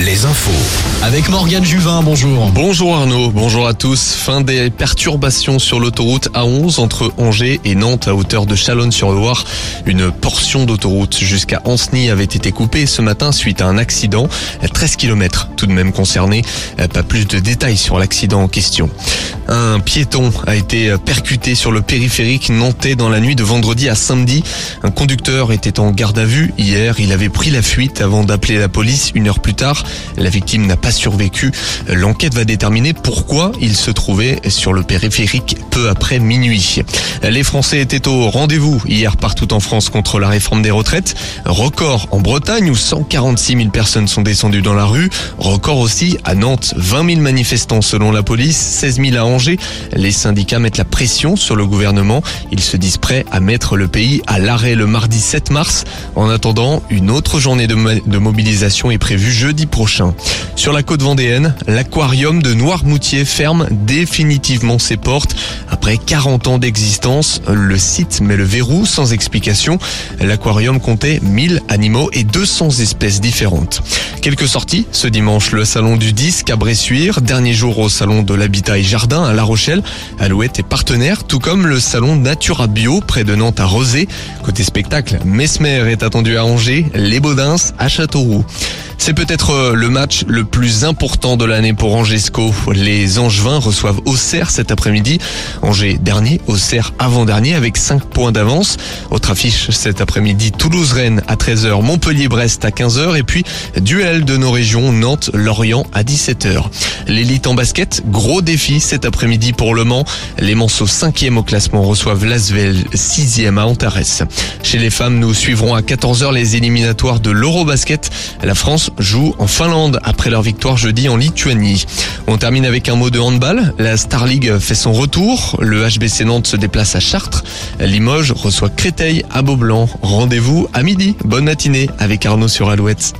les infos. Avec Morgane Juvin, bonjour. Bonjour Arnaud, bonjour à tous. Fin des perturbations sur l'autoroute A11 entre Angers et Nantes à hauteur de Chalonne-sur-Loire. Une portion d'autoroute jusqu'à Ancenis avait été coupée ce matin suite à un accident. 13 km tout de même concernés. Pas plus de détails sur l'accident en question. Un piéton a été percuté sur le périphérique nantais dans la nuit de vendredi à samedi. Un conducteur était en garde à vue hier. Il avait pris la fuite avant d'appeler la police une heure plus tard. La victime n'a pas survécu. L'enquête va déterminer pourquoi il se trouvait sur le périphérique peu après minuit. Les Français étaient au rendez-vous hier partout en France contre la réforme des retraites. Record en Bretagne où 146 000 personnes sont descendues dans la rue. Record aussi à Nantes, 20 000 manifestants selon la police, 16 000 à. Les syndicats mettent la pression sur le gouvernement. Ils se disent prêts à mettre le pays à l'arrêt le mardi 7 mars. En attendant, une autre journée de, mobilisation est prévue jeudi prochain. Sur la côte vendéenne, l'aquarium de Noirmoutier ferme définitivement ses portes. Après 40 ans d'existence, le site met le verrou sans explication. L'aquarium comptait 1000 animaux et 200 espèces différentes. Quelques sorties ce dimanche, le salon du disque à Bressuire, dernier jour au salon de l'habitat et jardin à La Rochelle. Alouette est partenaire, tout comme le salon Natura Bio près de Nantes à Rosé. Côté spectacle, Mesmer est attendu à Angers, Les Baudins à Châteauroux. C'est peut-être euh, le match le plus important de l'année pour Angesco. Les Angevins reçoivent Auxerre cet après-midi. Angers dernier, Auxerre avant-dernier avec 5 points d'avance. Autre affiche cet après-midi, Toulouse-Rennes à 13h, Montpellier-Brest à 15h et puis duel de nos régions, Nantes-Lorient à 17h. L'élite en basket, gros défi cet après-midi pour Le Mans. Les Manceaux 5e au classement reçoivent Lasvel 6e à Antares. Chez les femmes, nous suivrons à 14h les éliminatoires de l'Eurobasket. La France joue en Finlande après leur victoire jeudi en Lituanie. On termine avec un mot de handball. La Star League fait son retour. Le HBC Nantes se déplace à Chartres. Limoges reçoit Créteil à Beaublanc. Rendez-vous à midi. Bonne matinée avec Arnaud sur Alouette.